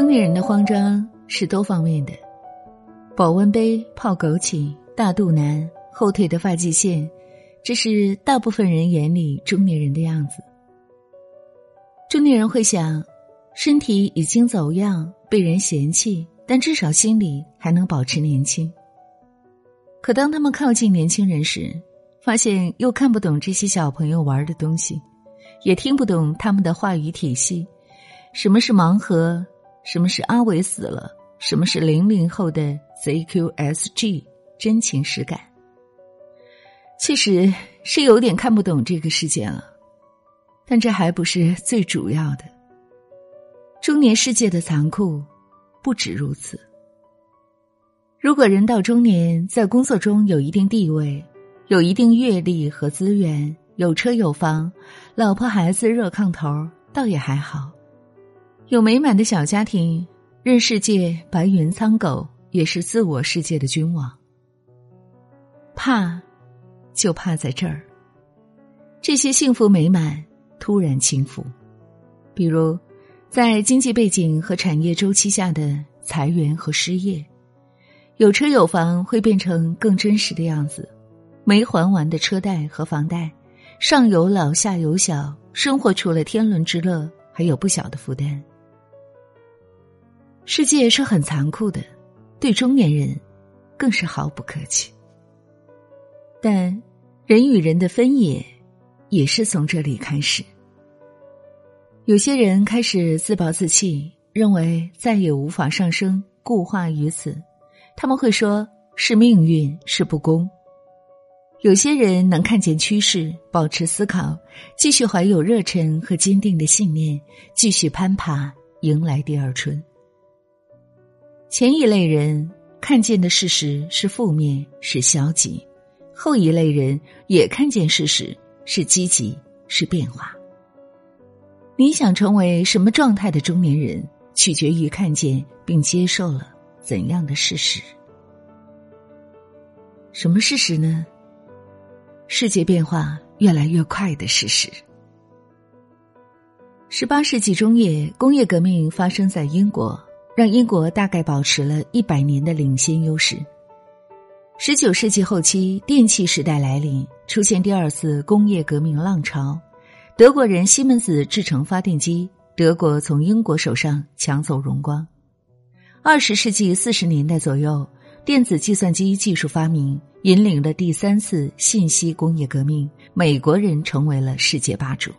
中年人的慌张是多方面的：保温杯、泡枸杞、大肚腩、后退的发际线，这是大部分人眼里中年人的样子。中年人会想，身体已经走样，被人嫌弃，但至少心里还能保持年轻。可当他们靠近年轻人时，发现又看不懂这些小朋友玩的东西，也听不懂他们的话语体系。什么是盲盒？什么是阿伟死了？什么是零零后的 ZQSG 真情实感？其实是有点看不懂这个世界了，但这还不是最主要的。中年世界的残酷不止如此。如果人到中年，在工作中有一定地位，有一定阅历和资源，有车有房，老婆孩子热炕头，倒也还好。有美满的小家庭，任世界白云苍狗，也是自我世界的君王。怕，就怕在这儿。这些幸福美满突然倾覆，比如，在经济背景和产业周期下的裁员和失业，有车有房会变成更真实的样子，没还完的车贷和房贷，上有老下有小，生活除了天伦之乐，还有不小的负担。世界是很残酷的，对中年人更是毫不客气。但人与人的分野也是从这里开始。有些人开始自暴自弃，认为再也无法上升，固化于此。他们会说是命运，是不公。有些人能看见趋势，保持思考，继续怀有热忱和坚定的信念，继续攀爬，迎来第二春。前一类人看见的事实是负面，是消极；后一类人也看见事实是积极，是变化。你想成为什么状态的中年人，取决于看见并接受了怎样的事实。什么事实呢？世界变化越来越快的事实。十八世纪中叶，工业革命发生在英国。让英国大概保持了一百年的领先优势。十九世纪后期，电气时代来临，出现第二次工业革命浪潮。德国人西门子制成发电机，德国从英国手上抢走荣光。二十世纪四十年代左右，电子计算机技术发明，引领了第三次信息工业革命，美国人成为了世界霸主。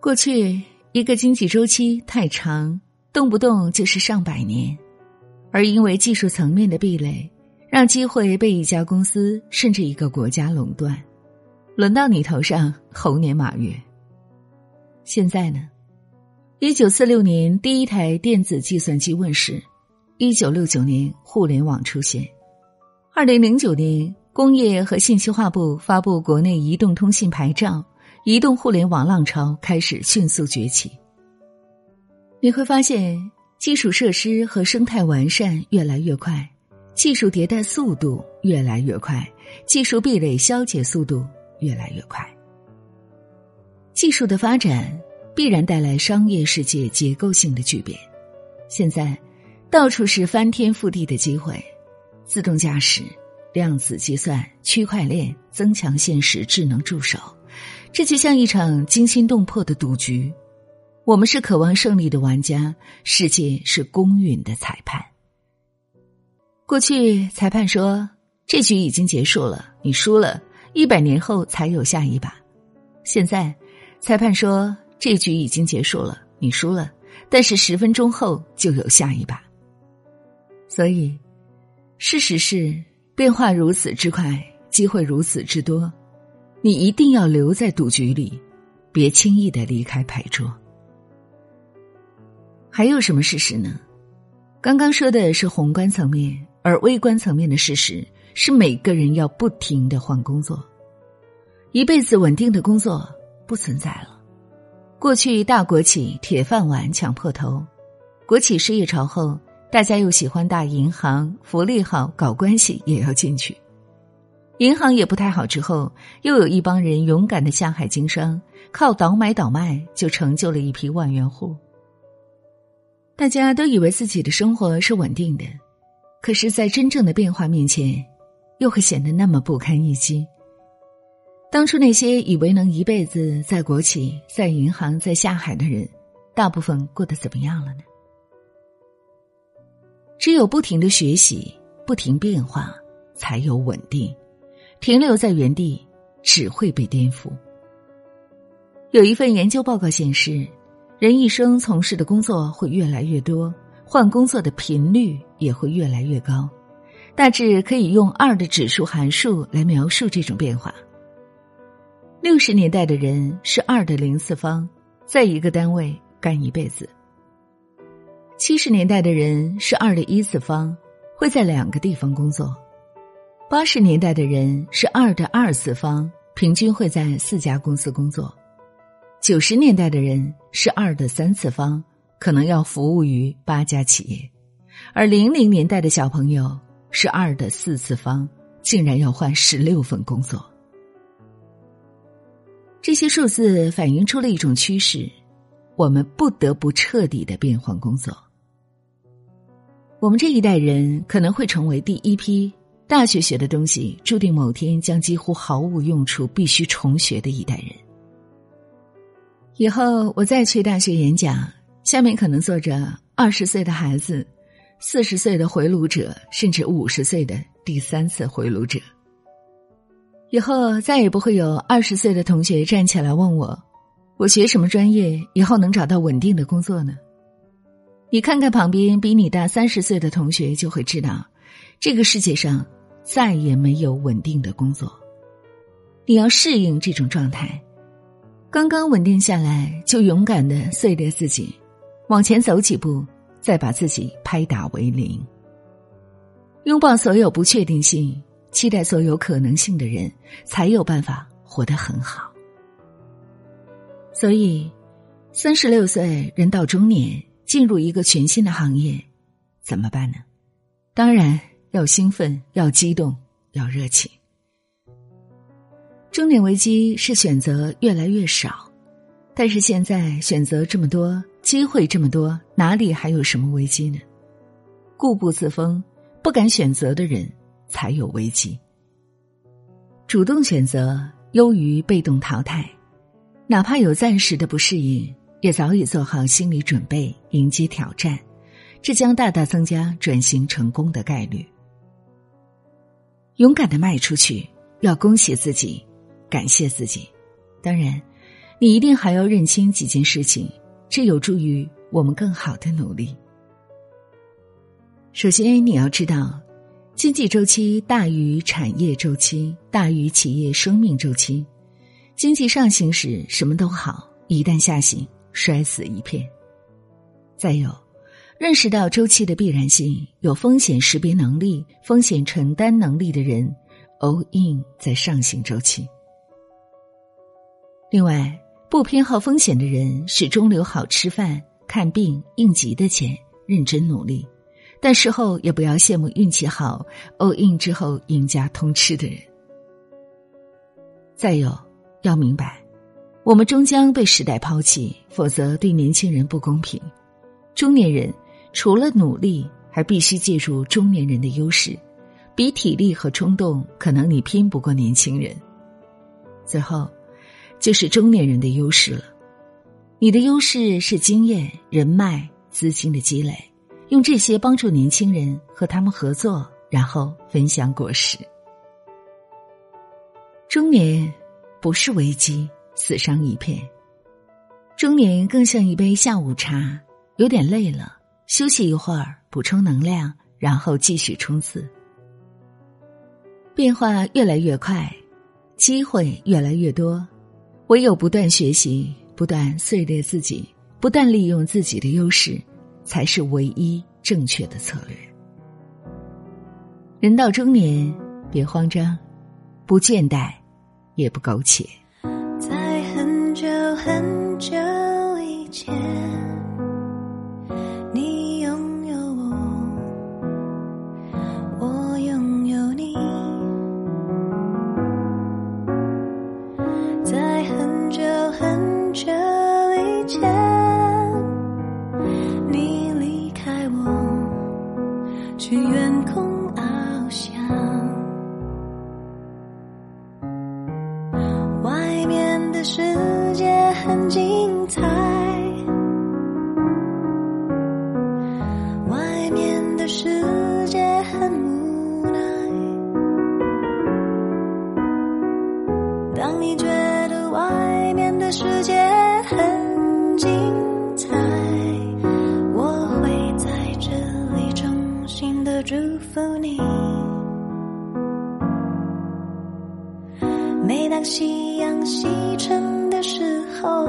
过去一个经济周期太长。动不动就是上百年，而因为技术层面的壁垒，让机会被一家公司甚至一个国家垄断，轮到你头上，猴年马月。现在呢，一九四六年第一台电子计算机问世，一九六九年互联网出现，二零零九年工业和信息化部发布国内移动通信牌照，移动互联网浪潮开始迅速崛起。你会发现，基础设施和生态完善越来越快，技术迭代速度越来越快，技术壁垒消解速度越来越快。技术的发展必然带来商业世界结构性的巨变。现在，到处是翻天覆地的机会：自动驾驶、量子计算、区块链、增强现实、智能助手。这就像一场惊心动魄的赌局。我们是渴望胜利的玩家，世界是公允的裁判。过去裁判说这局已经结束了，你输了，一百年后才有下一把。现在裁判说这局已经结束了，你输了，但是十分钟后就有下一把。所以，事实是变化如此之快，机会如此之多，你一定要留在赌局里，别轻易的离开牌桌。还有什么事实呢？刚刚说的是宏观层面，而微观层面的事实是每个人要不停的换工作，一辈子稳定的工作不存在了。过去大国企铁饭碗抢破头，国企失业潮后，大家又喜欢大银行，福利好，搞关系也要进去。银行也不太好之后，又有一帮人勇敢的下海经商，靠倒买倒卖就成就了一批万元户。大家都以为自己的生活是稳定的，可是，在真正的变化面前，又会显得那么不堪一击。当初那些以为能一辈子在国企、在银行、在下海的人，大部分过得怎么样了呢？只有不停的学习、不停变化，才有稳定。停留在原地，只会被颠覆。有一份研究报告显示。人一生从事的工作会越来越多，换工作的频率也会越来越高，大致可以用二的指数函数来描述这种变化。六十年代的人是二的零次方，在一个单位干一辈子；七十年代的人是二的一次方，会在两个地方工作；八十年代的人是二的二次方，平均会在四家公司工作。九十年代的人是二的三次方，可能要服务于八家企业；而零零年代的小朋友是二的四次方，竟然要换十六份工作。这些数字反映出了一种趋势：我们不得不彻底的变换工作。我们这一代人可能会成为第一批大学学的东西注定某天将几乎毫无用处、必须重学的一代人。以后我再去大学演讲，下面可能坐着二十岁的孩子，四十岁的回炉者，甚至五十岁的第三次回炉者。以后再也不会有二十岁的同学站起来问我：“我学什么专业，以后能找到稳定的工作呢？”你看看旁边比你大三十岁的同学，就会知道，这个世界上再也没有稳定的工作。你要适应这种状态。刚刚稳定下来，就勇敢的碎裂自己，往前走几步，再把自己拍打为零。拥抱所有不确定性，期待所有可能性的人，才有办法活得很好。所以，三十六岁人到中年，进入一个全新的行业，怎么办呢？当然要兴奋，要激动，要热情。中年危机是选择越来越少，但是现在选择这么多，机会这么多，哪里还有什么危机呢？固步自封、不敢选择的人才有危机。主动选择优于被动淘汰，哪怕有暂时的不适应，也早已做好心理准备迎接挑战，这将大大增加转型成功的概率。勇敢的迈出去，要恭喜自己。感谢自己，当然，你一定还要认清几件事情，这有助于我们更好的努力。首先，你要知道，经济周期大于产业周期，大于企业生命周期。经济上行时什么都好，一旦下行，摔死一片。再有，认识到周期的必然性，有风险识别能力、风险承担能力的人，all in 在上行周期。另外，不偏好风险的人始终留好吃饭、看病、应急的钱，认真努力。但事后也不要羡慕运气好、all in 之后赢家通吃的人。再有，要明白，我们终将被时代抛弃，否则对年轻人不公平。中年人除了努力，还必须借助中年人的优势，比体力和冲动，可能你拼不过年轻人。最后。就是中年人的优势了，你的优势是经验、人脉、资金的积累，用这些帮助年轻人和他们合作，然后分享果实。中年不是危机，死伤一片。中年更像一杯下午茶，有点累了，休息一会儿，补充能量，然后继续冲刺。变化越来越快，机会越来越多。唯有不断学习，不断碎裂自己，不断利用自己的优势，才是唯一正确的策略。人到中年，别慌张，不倦怠，也不苟且。在很久很久以前。见，你离开我，去远空翱翔。外面的世界很精彩，外面的世界很无奈。当你觉得外面的世界很……精彩，我会在这里衷心的祝福你。每当夕阳西沉的时候，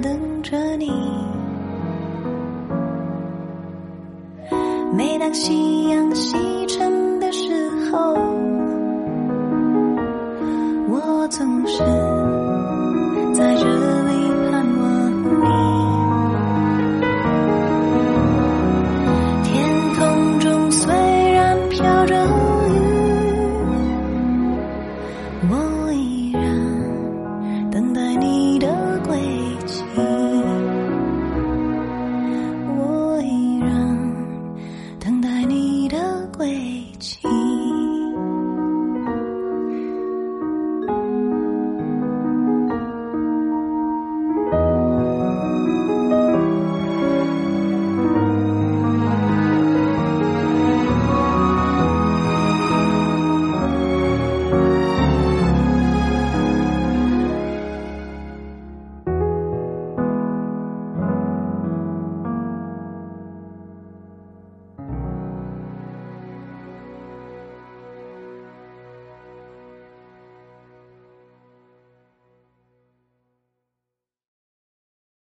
等着你。每当夕阳西